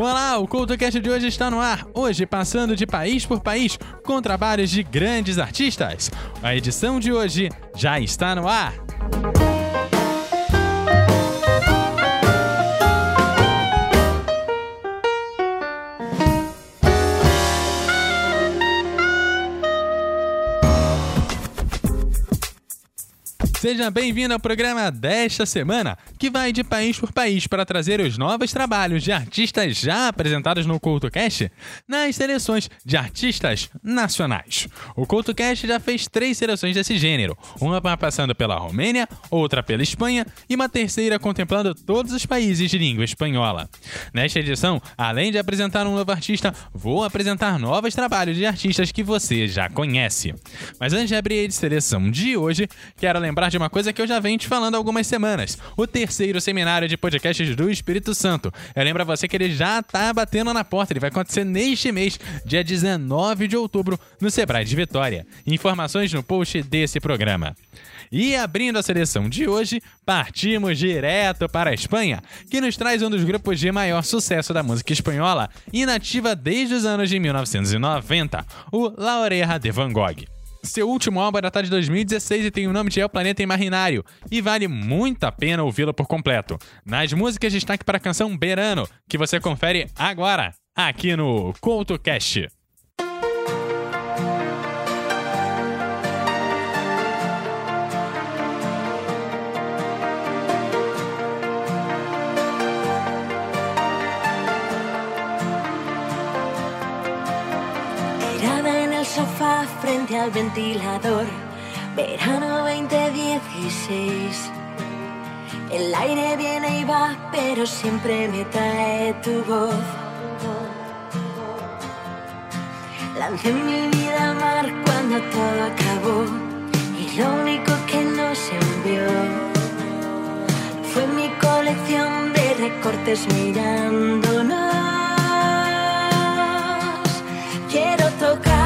Olá, o CoutoCast de hoje está no ar. Hoje, passando de país por país, com trabalhos de grandes artistas. A edição de hoje já está no ar. Seja bem-vindo ao programa desta semana, que vai de país por país para trazer os novos trabalhos de artistas já apresentados no CultoCast nas seleções de artistas nacionais. O CultoCast já fez três seleções desse gênero, uma passando pela Romênia, outra pela Espanha e uma terceira contemplando todos os países de língua espanhola. Nesta edição, além de apresentar um novo artista, vou apresentar novos trabalhos de artistas que você já conhece. Mas antes de abrir a seleção de hoje, quero lembrar de uma coisa que eu já venho te falando há algumas semanas: o terceiro seminário de podcasts do Espírito Santo. Eu lembro a você que ele já tá batendo na porta, ele vai acontecer neste mês, dia 19 de outubro, no Sebrae de Vitória. Informações no post desse programa. E abrindo a seleção de hoje, partimos direto para a Espanha, que nos traz um dos grupos de maior sucesso da música espanhola, inativa desde os anos de 1990, o La Oreja de Van Gogh. Seu último álbum é datado de 2016 e tem o nome de El Planeta Imaginário, e vale muito a pena ouvi-lo por completo. Nas músicas, destaque para a canção Berano, que você confere agora, aqui no CoutoCast. Frente al ventilador. Verano 2016. El aire viene y va, pero siempre me trae tu voz. Lancé mi vida al mar cuando todo acabó. Y lo único que nos envió fue mi colección de recortes mirándonos. Quiero tocar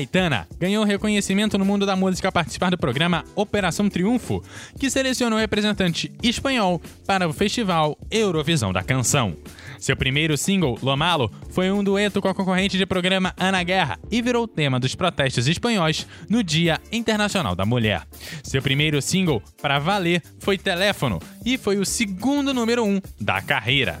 Aitana ganhou reconhecimento no mundo da música ao participar do programa Operação Triunfo, que selecionou representante espanhol para o Festival Eurovisão da Canção. Seu primeiro single, Lomalo, foi um dueto com a concorrente de programa Ana Guerra e virou tema dos protestos espanhóis no Dia Internacional da Mulher. Seu primeiro single, Para Valer, foi Teléfono e foi o segundo número um da carreira.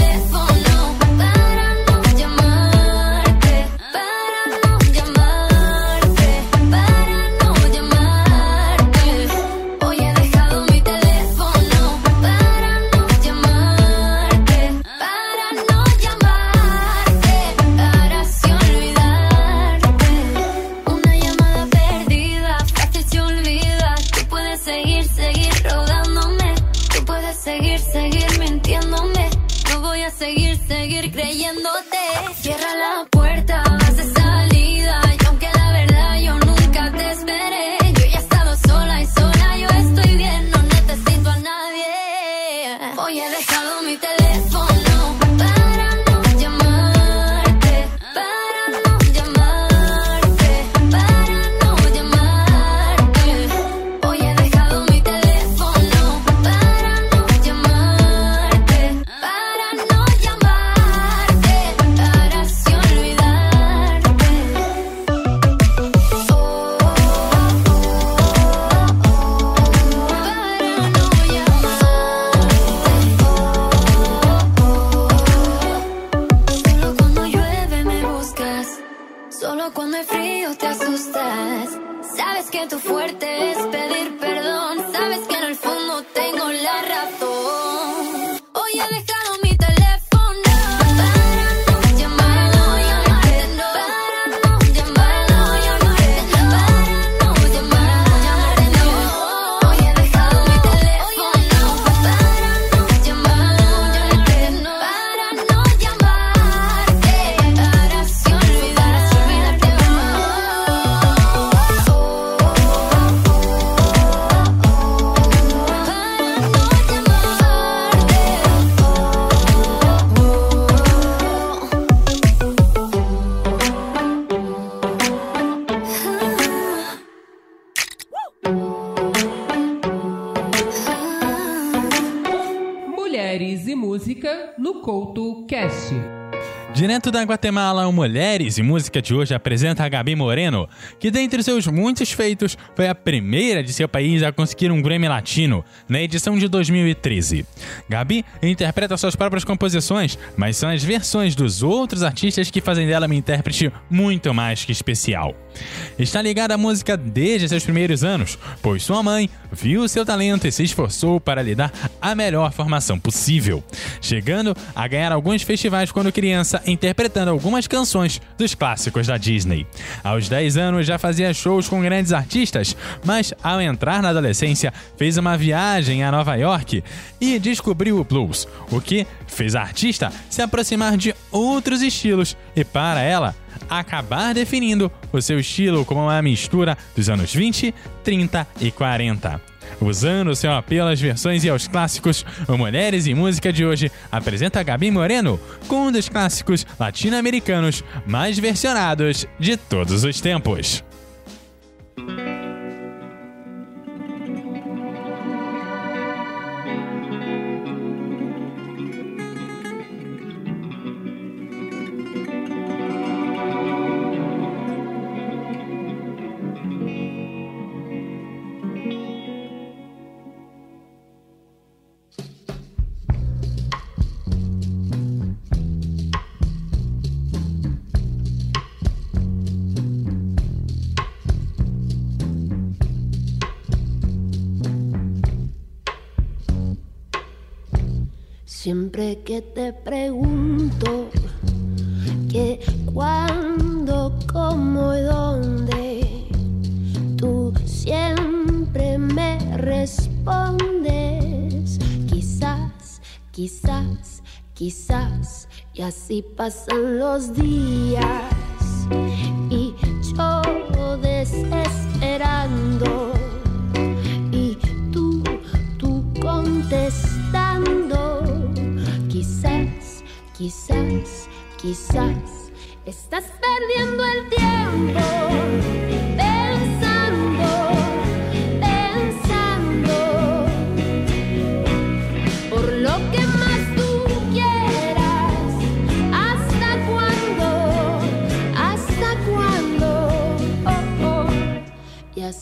no Couto Cast. Direto da Guatemala, o Mulheres e Música de hoje apresenta a Gabi Moreno, que dentre seus muitos feitos foi a primeira de seu país a conseguir um Grammy Latino na edição de 2013. Gabi interpreta suas próprias composições, mas são as versões dos outros artistas que fazem dela uma intérprete muito mais que especial. Está ligada à música desde seus primeiros anos, pois sua mãe viu seu talento e se esforçou para lhe dar a melhor formação possível, chegando a ganhar alguns festivais quando criança, interpretando algumas canções dos clássicos da Disney. Aos 10 anos já fazia shows com grandes artistas, mas ao entrar na adolescência fez uma viagem a Nova York e descobriu o blues, o que fez a artista se aproximar de outros estilos e para ela acabar definindo o seu estilo como uma mistura dos anos 20, 30 e 40. Usando seu apelo às versões e aos clássicos, o Mulheres e Música de hoje apresenta Gabi Moreno com um dos clássicos latino-americanos mais versionados de todos os tempos. pasan los días y yo desesperando y tú, tú contestando. Quizás, quizás, quizás estás perdiendo el tiempo.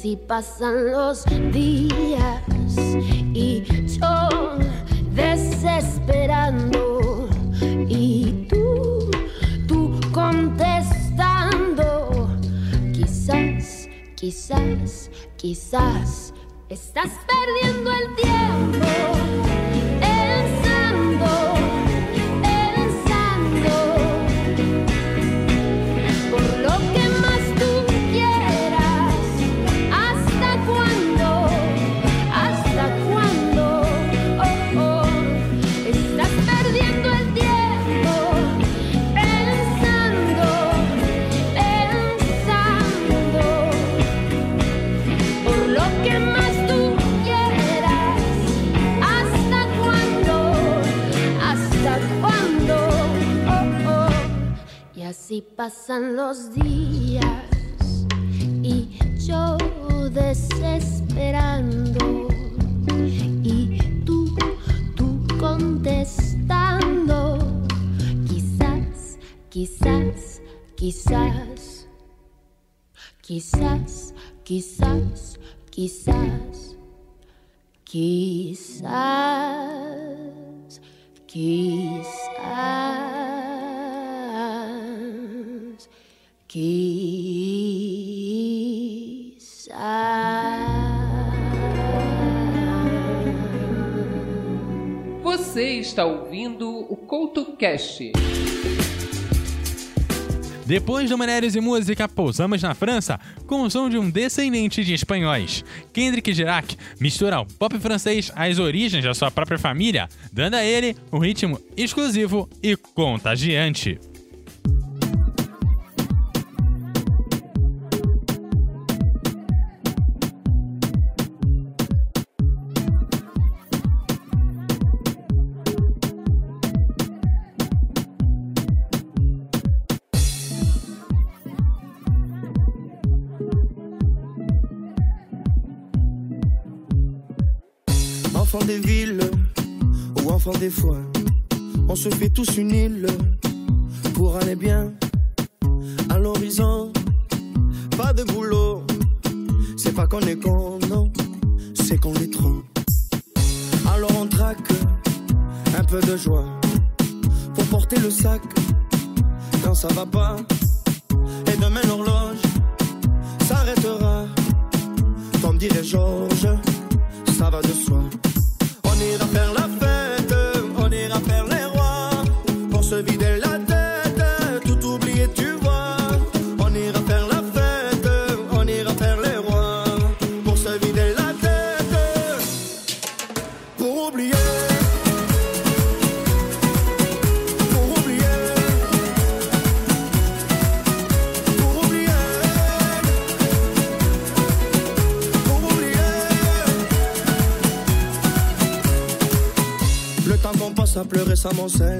así pasan los días y yo desesperando y tú, tú contestando. Quizás, quizás, quizás estás perdiendo el tiempo. pasan los días. Você está ouvindo o CoutoCast. Depois do Minérios e Música, pousamos na França com o som de um descendente de espanhóis. Kendrick Girac mistura o pop francês às origens da sua própria família, dando a ele um ritmo exclusivo e contagiante. des fois. On se fait tous une île sé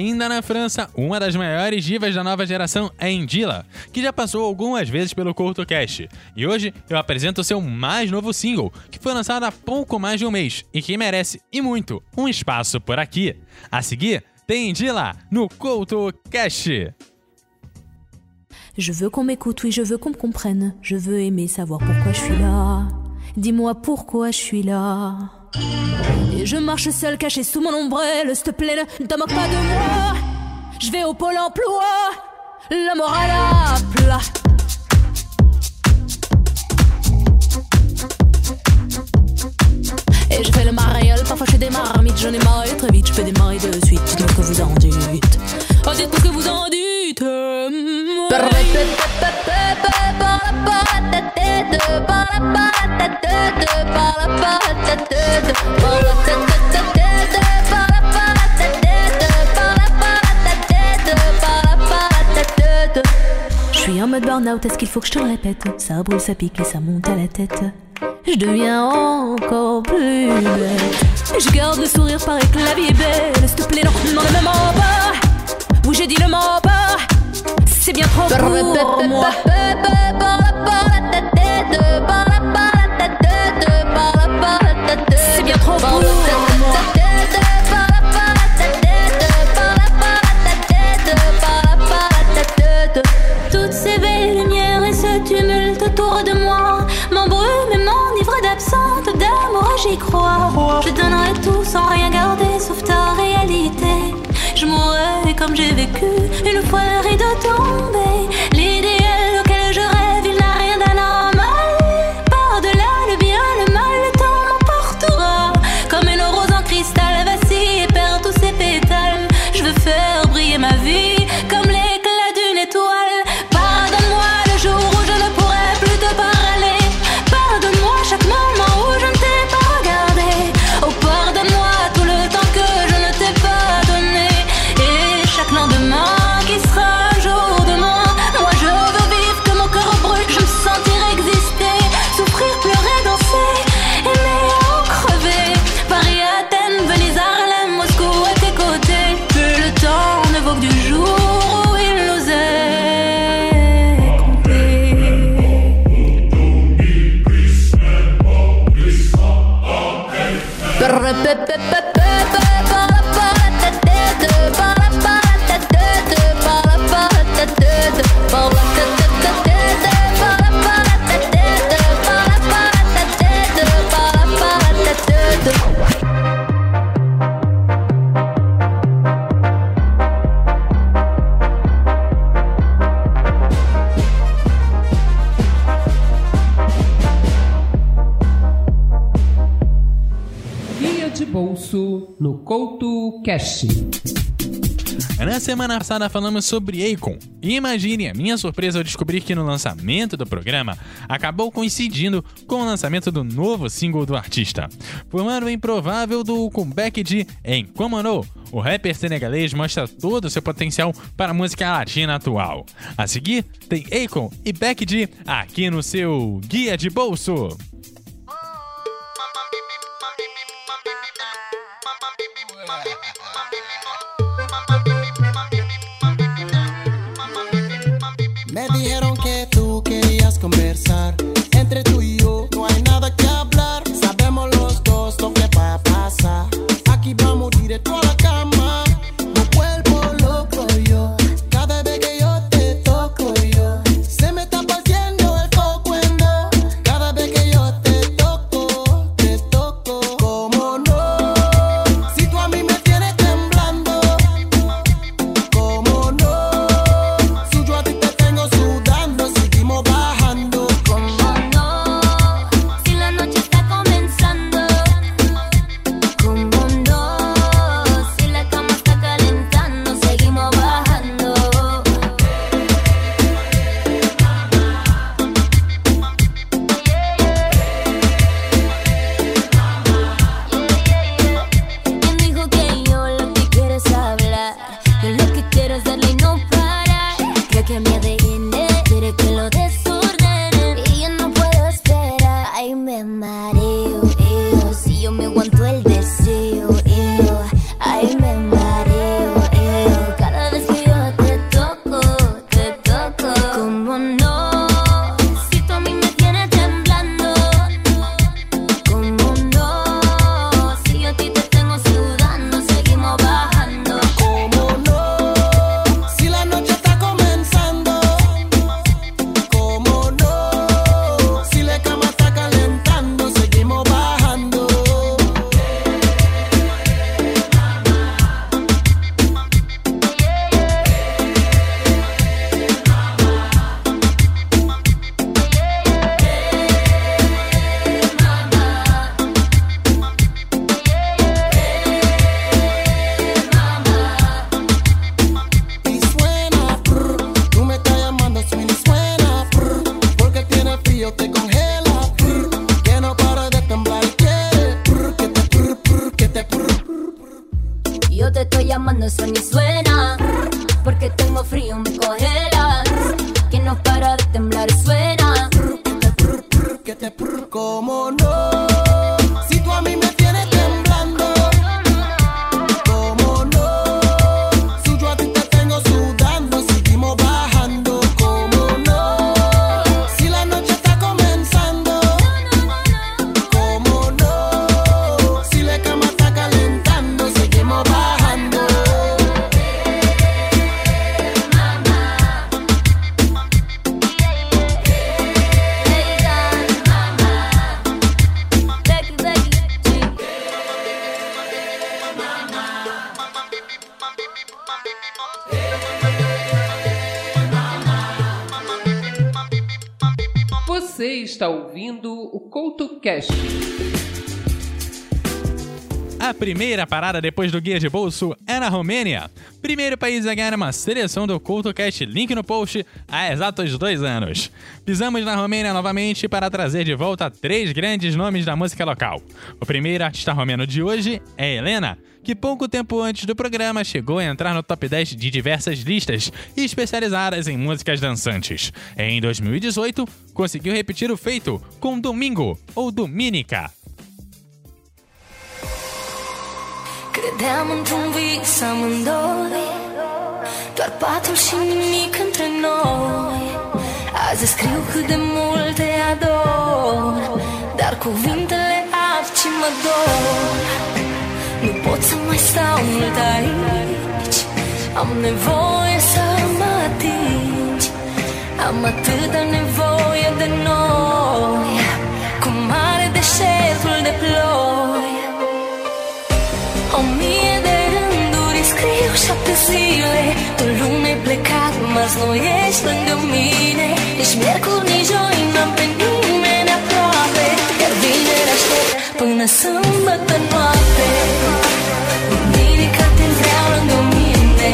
Ainda na França, uma das maiores divas da nova geração é Indila, que já passou algumas vezes pelo CoutoCast. E hoje eu apresento seu mais novo single, que foi lançado há pouco mais de um mês e que merece, e muito, um espaço por aqui. A seguir, tem Indila no CoutoCast. Je veux qu'on m'écoute, oui, je veux qu'on me comprenne. Je veux aimer savoir pourquoi je suis là. Dis-moi pourquoi je suis là. Et je marche seul, caché sous mon ombrelle. S'il te plaît, ne te moque pas de moi. Je vais au pôle emploi. La morale à plat. Et je fais le mariole, parfois je fais des marmites, j'en ai marre très vite, je fais des de suite, dites-moi que vous en dites. En mode burn-out, est-ce qu'il faut que je te le répète Ça brûle, ça pique et ça monte à la tête. Je deviens encore plus bête. Je garde le sourire, paraît que la belle. S'il te plaît, non, non, ne me mens pas. J'ai dit le mens pas. C'est bien trop pour moi. J'y crois. Je donnerai tout sans rien la vie. Semana passada falamos sobre Akon. E imagine a minha surpresa ao descobrir que no lançamento do programa acabou coincidindo com o lançamento do novo single do artista. Formando o improvável do comeback de Encomanou, o rapper senegalês mostra todo o seu potencial para a música latina atual. A seguir, tem Akon e Beck D aqui no seu Guia de Bolso. Entre tú y primeira parada depois do guia de bolso é na Romênia, primeiro país a ganhar uma seleção do CultoCast link no post há exatos dois anos. Pisamos na Romênia novamente para trazer de volta três grandes nomes da música local. O primeiro artista romeno de hoje é Helena, que pouco tempo antes do programa chegou a entrar no top 10 de diversas listas especializadas em músicas dançantes. Em 2018, conseguiu repetir o feito com Domingo ou Dominica. Credeam într-un vis amândoi. Doar patul și nimic între noi. Azi scriu cât de mult te ador Dar cuvintele ard și mă dor. Nu pot să mai stau mult aici. Am nevoie să mă atingi. Am atâta nevoie de noi. Cum are deșertul de ploi o mie de rânduri scriu șapte zile. Tu luni ai plecat, marți nu ești lângă mine. Ești miercuri, nici joi, n-am pe nimeni aproape. Iar vineri aștept până sâmbătă noapte. Duminica te vreau lângă mine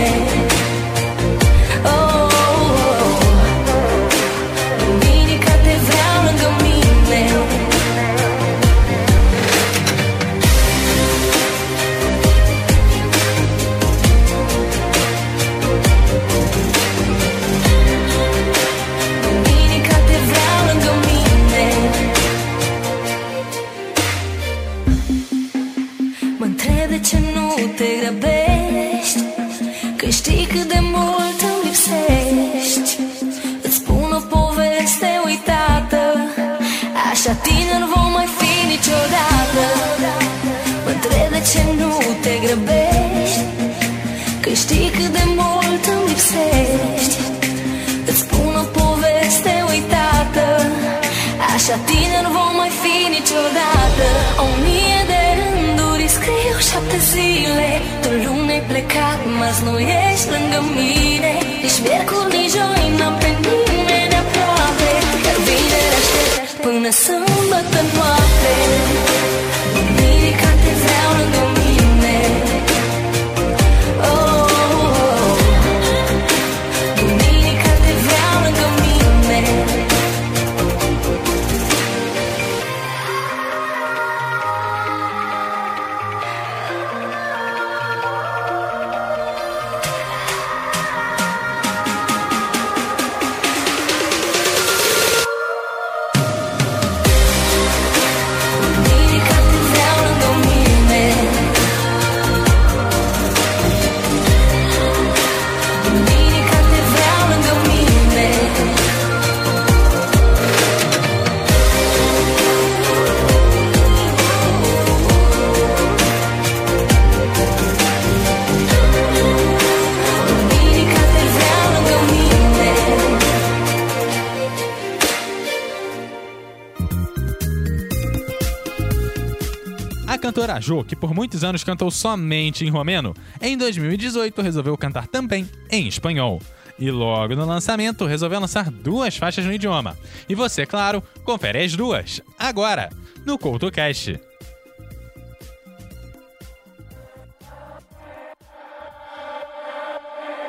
Que por muitos anos cantou somente em romeno, em 2018 resolveu cantar também em espanhol. E logo no lançamento resolveu lançar duas faixas no idioma. E você, claro, confere as duas, agora, no CoutoCast.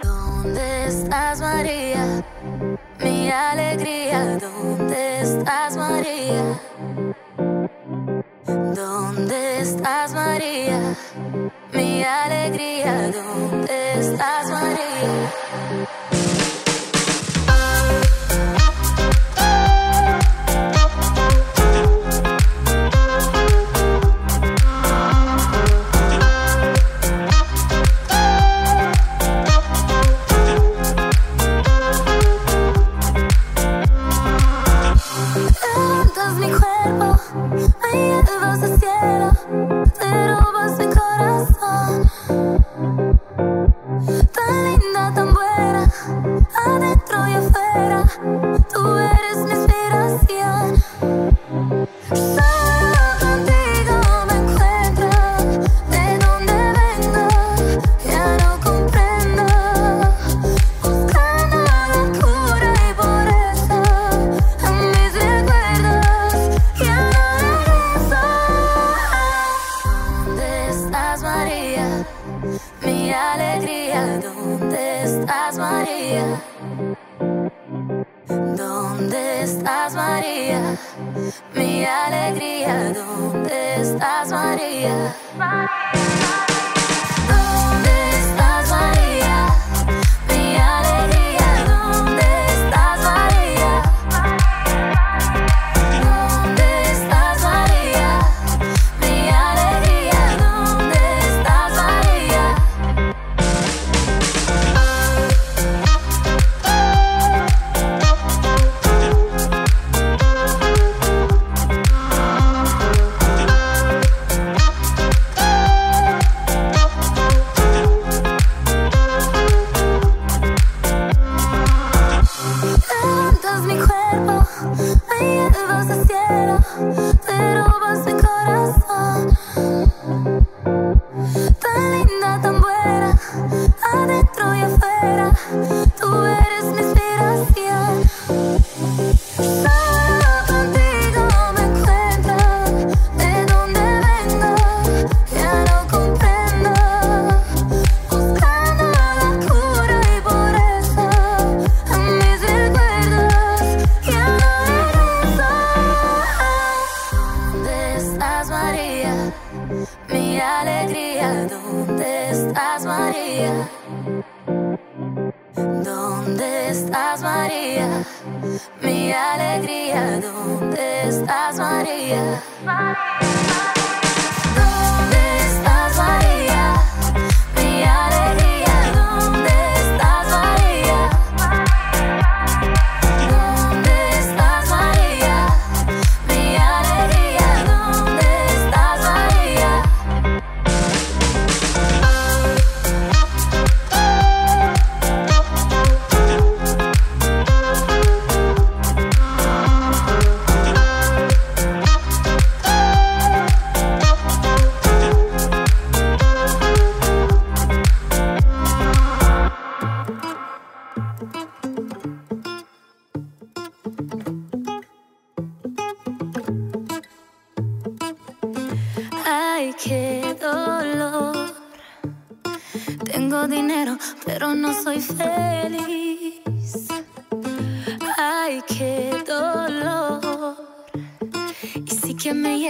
¿Dónde estás, María? Mi alegría, ¿dónde estás, María? ¿Dónde estás, María? Mi alegría, ¿dónde estás, María? ¿Dónde estás María? Mi alegría, ¿dónde estás María? María.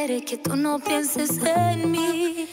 quiere que tú no pienses en mí.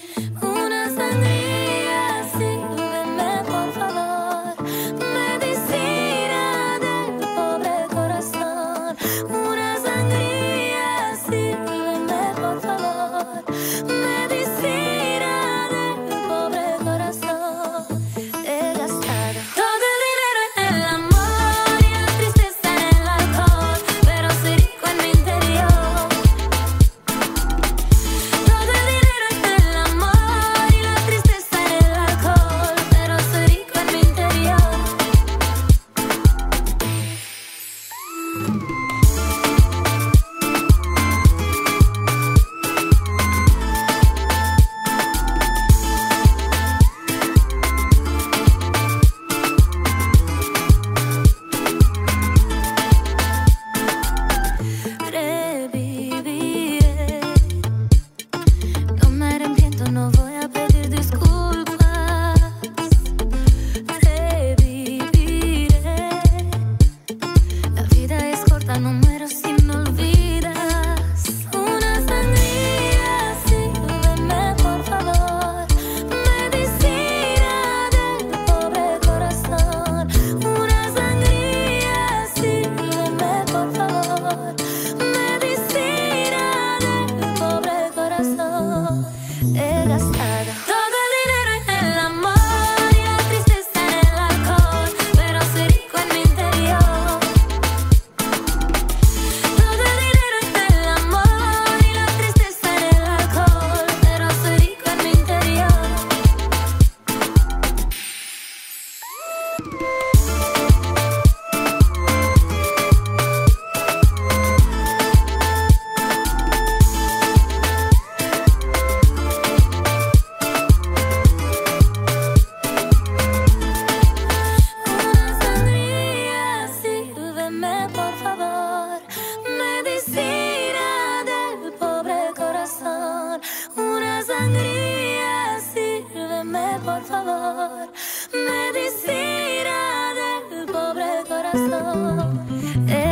slow.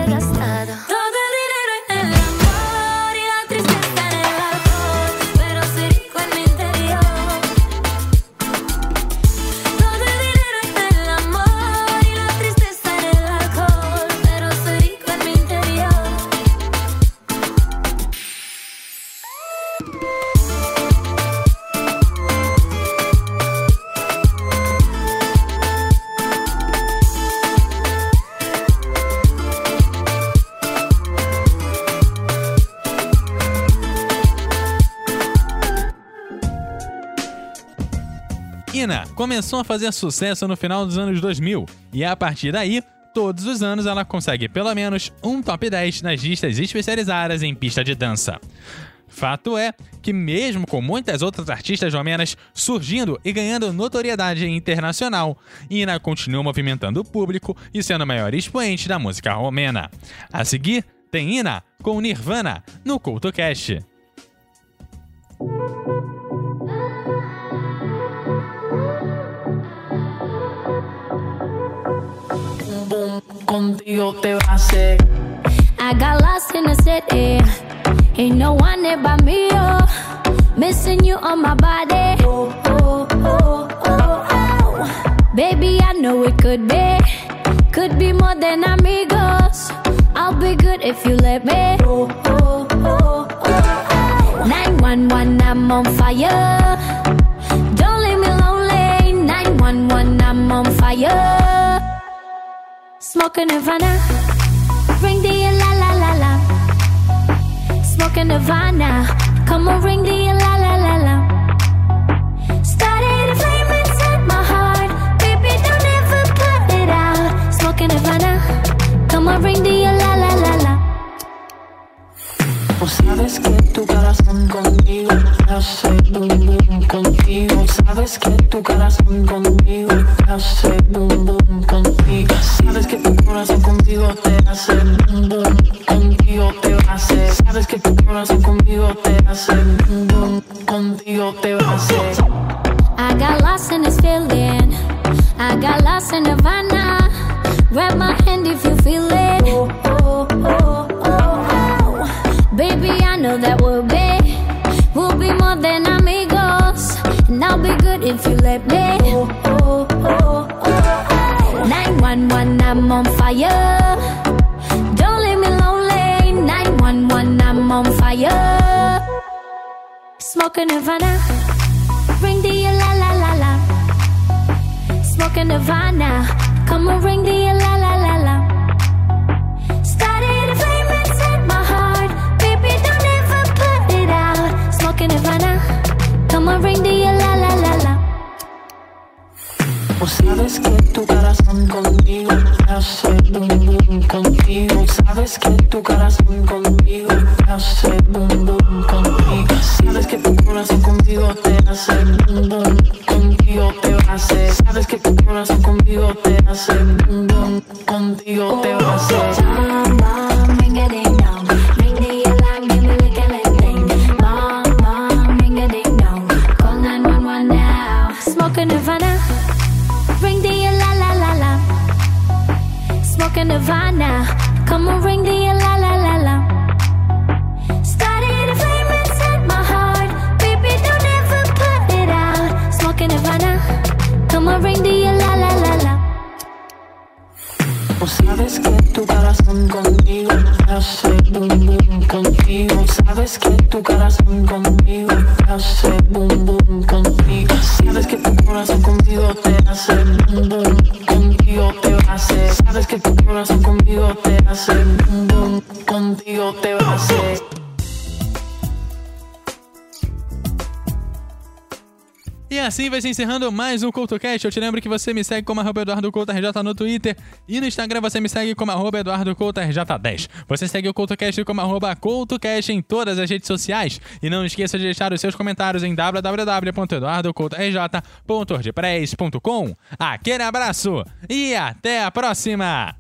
Começou a fazer sucesso no final dos anos 2000 e a partir daí, todos os anos ela consegue pelo menos um top 10 nas listas especializadas em pista de dança. Fato é que, mesmo com muitas outras artistas romenas surgindo e ganhando notoriedade internacional, Ina continua movimentando o público e sendo a maior expoente da música romena. A seguir, tem Ina com Nirvana no CultoCast. Contigo te va a hacer. I got lost in the city. Ain't no one there but me, oh. Missing you on my body. Oh, oh, oh, oh, oh. Baby, I know it could be. Could be more than amigos. I'll be good if you let me. Oh, oh, oh, oh, oh. 911, I'm on fire. Don't leave me lonely. 911, I'm on fire. Smoking Nirvana. Ring the la la la la. Smoking Nirvana. Come on, ring the la la la la. Started a flame inside my heart. Baby, don't ever put it out. Smoking Nirvana. Come on, ring the la. O sabes que tu corazón conmigo hace boom boom contigo. Sabes que tu corazón conmigo hace boom boom contigo. Sabes que tu corazón contigo te hace boom boom contigo te va a. Sabes que tu corazón conmigo te hace boom boom contigo te va a hacer. I got lost in this feeling. I got lost in Nirvana. Grab my hand if you feel it. Baby, I know that we'll be, we'll be more than amigos. And I'll be good if you let me. Oh, oh, oh, oh, oh. 911, I'm on fire. Don't leave me lonely. 911, I'm on fire. Smoking Nirvana. Ring the la la la la. Smoking Nirvana. Come on, ring the la la. On, ring the la la la la. O sabes que tu corazón conmigo hace boom boom contigo. Sabes que tu corazón conmigo hace boom boom contigo. Sabes que tu corazón contigo te hace boom boom contigo te va a hacer. Sabes que tu corazón conmigo te hace boom boom contigo te va a hacer. Smoking Nirvana. Come on, ring the la la la la. Started a flame inside my heart. Baby, don't ever put it out. Smoking Nirvana. Come on, ring O sabes que tu corazón conmigo hace boom boom contigo. Sabes que tu corazón conmigo hace boom boom contigo. Sabes que tu corazón conmigo te hace boom boom contigo te va. Sabes que tu corazón conmigo te hace boom boom contigo te va a hacer. E assim vai se encerrando mais um CoutoCast. Eu te lembro que você me segue como arroba Eduardo Couto RJ no Twitter e no Instagram você me segue como arroba Eduardo Couto RJ10. Você segue o CoutoCast como arroba CoutoCast em todas as redes sociais. E não esqueça de deixar os seus comentários em www.eduardocoutorj.wordpress.com. Aquele abraço e até a próxima!